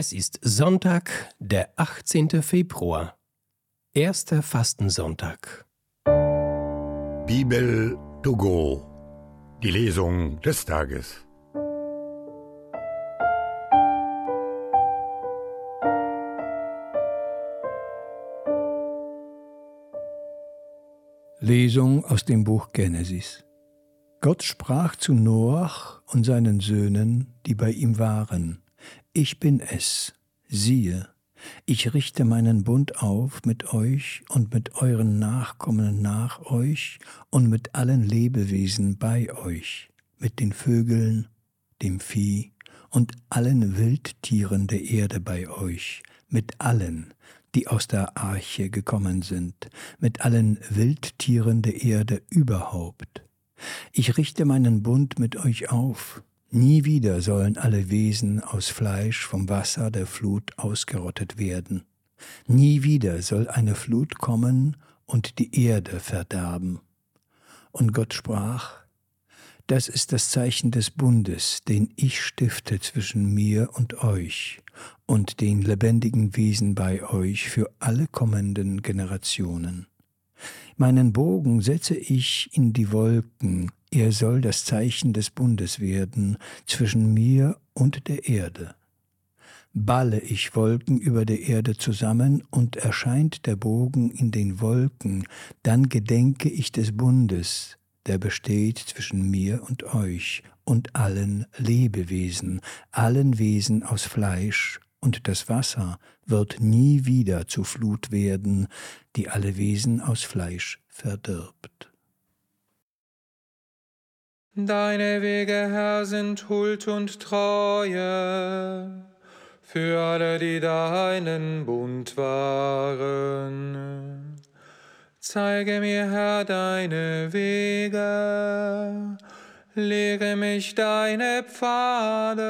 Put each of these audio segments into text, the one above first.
Es ist Sonntag, der 18. Februar, erster Fastensonntag. Bibel to go, die Lesung des Tages. Lesung aus dem Buch Genesis. Gott sprach zu Noach und seinen Söhnen, die bei ihm waren, Ich bin es, siehe, ich richte meinen Bund auf mit euch und mit euren Nachkommen nach euch und mit allen Lebewesen bei euch, mit den Vögeln, dem Vieh und allen Wildtieren der Erde bei euch, mit allen, die aus der Arche gekommen sind, mit allen Wildtieren der Erde überhaupt. Ich richte meinen Bund mit euch auf. Nie wieder sollen alle Wesen aus Fleisch vom Wasser der Flut ausgerottet werden. Nie wieder soll eine Flut kommen und die Erde verderben. Und Gott sprach, das ist das Zeichen des Bundes, den ich stifte zwischen mir und euch und den lebendigen Wesen bei euch für alle kommenden Generationen. Meinen Bogen setze ich in die Wolken, er soll das Zeichen des Bundes werden zwischen mir und der Erde. Balle ich Wolken über der Erde zusammen und erscheint der Bogen in den Wolken, dann gedenke ich des Bundes, der besteht zwischen mir und euch und allen Lebewesen, allen Wesen aus Fleisch, und das Wasser wird nie wieder zu Flut werden, die alle Wesen aus Fleisch verdirbt. Deine Wege, Herr, sind Huld und Treue. Für alle, die deinen Bund wahren. Zeige mir, Herr, deine Wege, lehre mich deine Pfade,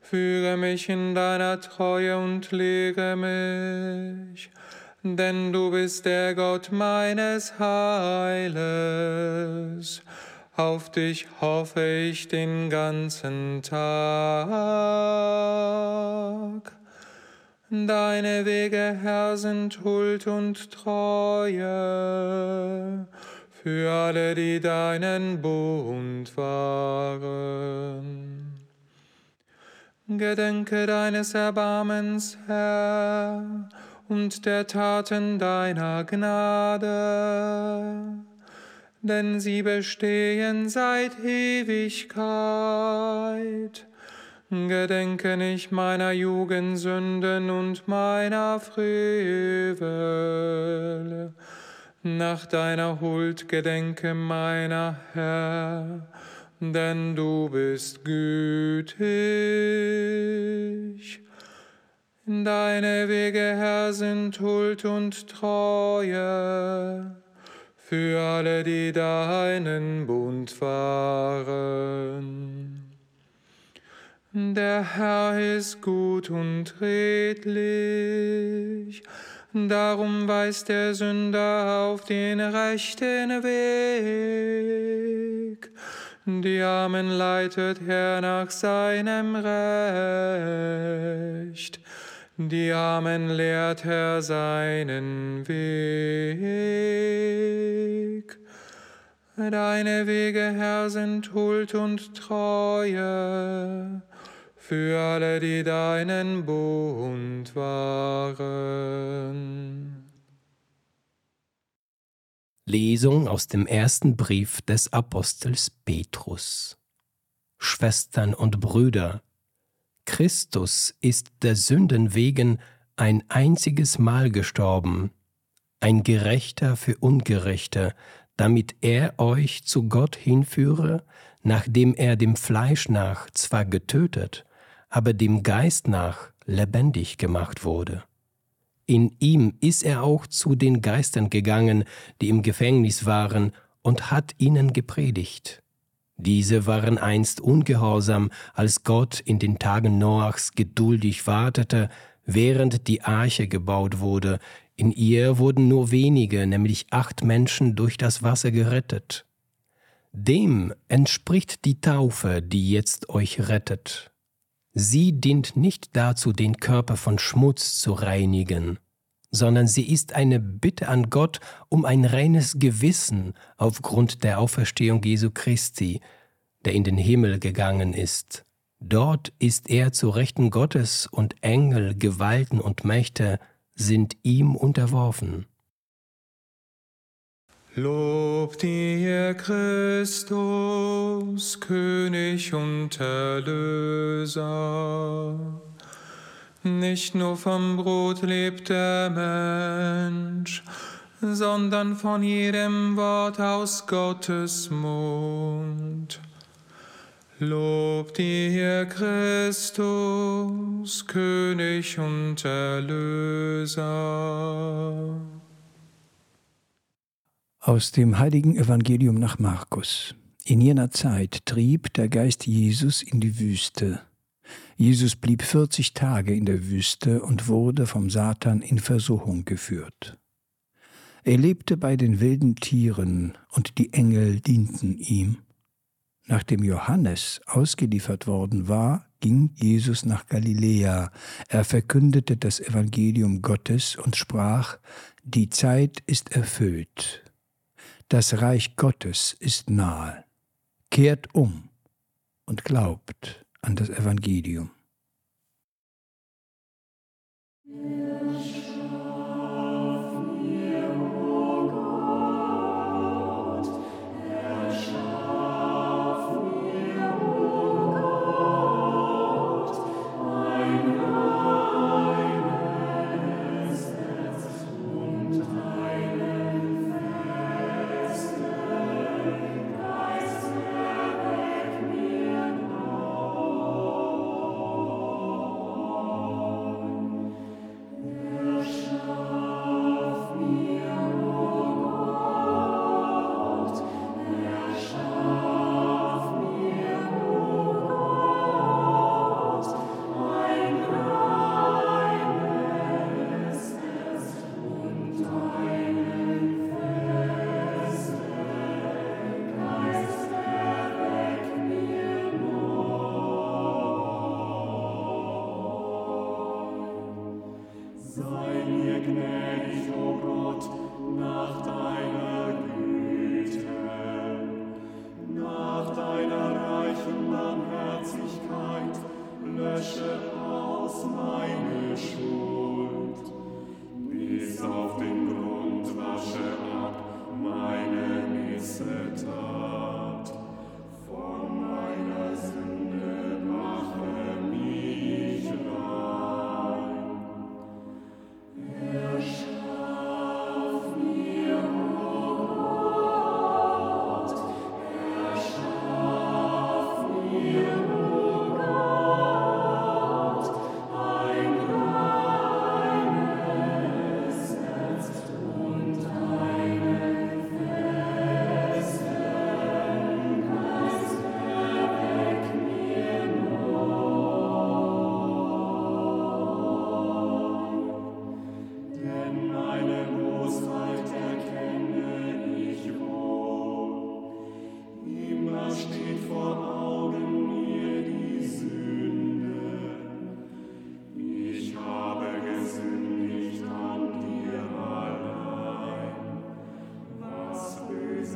führe mich in deiner Treue und lehre mich, denn du bist der Gott meines Heiles. Auf dich hoffe ich den ganzen Tag. Deine Wege, Herr, sind Huld und Treue für alle, die deinen Bund wahren. Gedenke deines Erbarmens, Herr, und der Taten deiner Gnade, denn sie bestehen seit Ewigkeit Gedenke nicht meiner Jugendsünden und meiner Frevel. Nach deiner Huld gedenke meiner Herr, denn du bist gütig. Deine Wege, Herr, sind Huld und Treue für alle, die deinen Bund wahren. Der Herr ist gut und redlich, darum weist der Sünder auf den rechten Weg. Die Armen leitet er nach seinem Recht, die Armen lehrt er seinen Weg. Deine Wege, Herr, sind Huld und Treue für alle, die deinen Bund wahren. Lesung aus dem ersten Brief des Apostels Petrus. Schwestern und Brüder, Christus ist der Sünden wegen ein einziges Mal gestorben, ein Gerechter für Ungerechte, damit er euch zu Gott hinführe, nachdem er dem Fleisch nach zwar getötet, aber dem Geist nach lebendig gemacht wurde. In ihm ist er auch zu den Geistern gegangen, die im Gefängnis waren, und hat ihnen gepredigt. Diese waren einst ungehorsam, als Gott in den Tagen Noachs geduldig wartete, während die Arche gebaut wurde. In ihr wurden nur wenige, nämlich acht Menschen, durch das Wasser gerettet. Dem entspricht die Taufe, die jetzt euch rettet. Sie dient nicht dazu, den Körper von Schmutz zu reinigen, sondern sie ist eine Bitte an Gott um ein reines Gewissen aufgrund der Auferstehung Jesu Christi, der in den Himmel gegangen ist. Dort ist er zu Rechten Gottes und Engel, Gewalten und Mächte sind ihm unterworfen. Lob dir, Christus, König und Erlöser. Nicht nur vom Brot lebt der Mensch, sondern von jedem Wort aus Gottes Mund. Lob dir, Christus, König und Erlöser. Aus dem heiligen Evangelium nach Markus. In jener Zeit trieb der Geist Jesus in die Wüste Jesus blieb 40 Tage in der Wüste und wurde vom Satan in Versuchung geführt. Er lebte bei den wilden Tieren und die Engel dienten ihm. Nachdem Johannes ausgeliefert worden war, ging Jesus nach Galiläa. Er verkündete das Evangelium Gottes und sprach, Die Zeit ist erfüllt. Das Reich Gottes ist nahe. Kehrt um und glaubt an das Evangelium.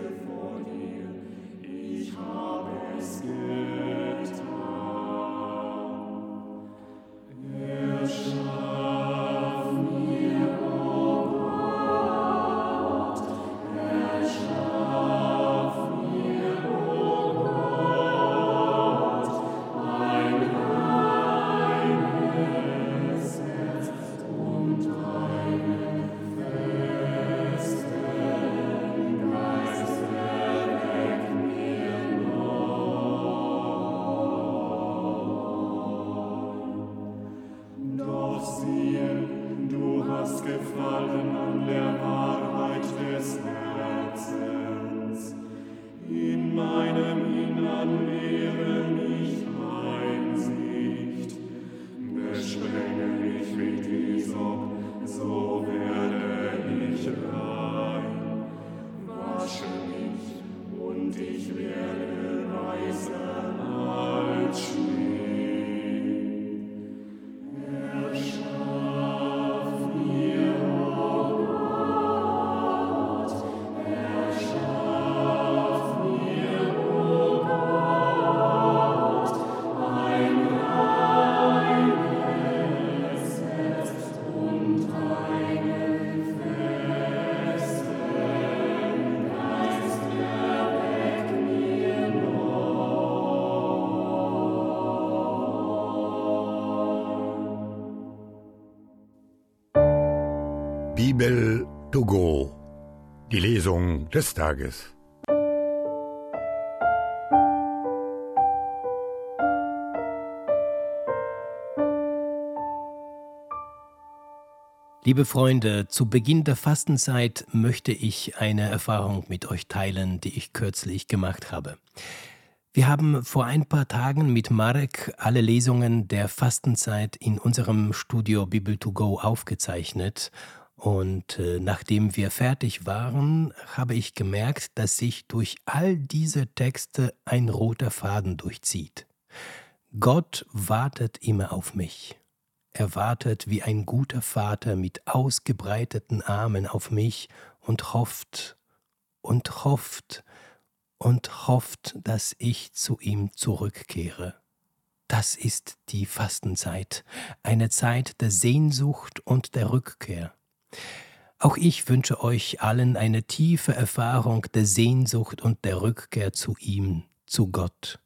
For. Bibel to go. Die Lesung des Tages. Liebe Freunde, zu Beginn der Fastenzeit möchte ich eine Erfahrung mit euch teilen, die ich kürzlich gemacht habe. Wir haben vor ein paar Tagen mit Marek alle Lesungen der Fastenzeit in unserem Studio Bibel to Go aufgezeichnet und äh, nachdem wir fertig waren, habe ich gemerkt, dass sich durch all diese Texte ein roter Faden durchzieht. Gott wartet immer auf mich. Er wartet wie ein guter Vater mit ausgebreiteten Armen auf mich und hofft und hofft und hofft, dass ich zu ihm zurückkehre. Das ist die Fastenzeit, eine Zeit der Sehnsucht und der Rückkehr. Auch ich wünsche euch allen eine tiefe Erfahrung der Sehnsucht und der Rückkehr zu ihm, zu Gott.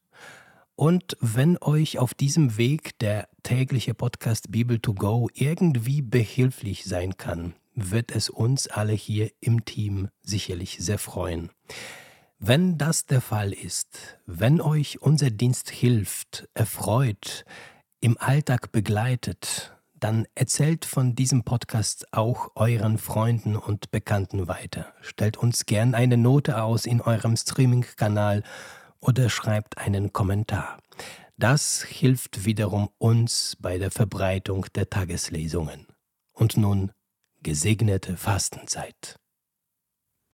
Und wenn euch auf diesem Weg der tägliche Podcast Bibel to Go irgendwie behilflich sein kann, wird es uns alle hier im Team sicherlich sehr freuen. Wenn das der Fall ist, wenn euch unser Dienst hilft, erfreut, im Alltag begleitet, dann erzählt von diesem Podcast auch euren Freunden und Bekannten weiter. Stellt uns gern eine Note aus in eurem Streaming-Kanal oder schreibt einen Kommentar. Das hilft wiederum uns bei der Verbreitung der Tageslesungen. Und nun gesegnete Fastenzeit.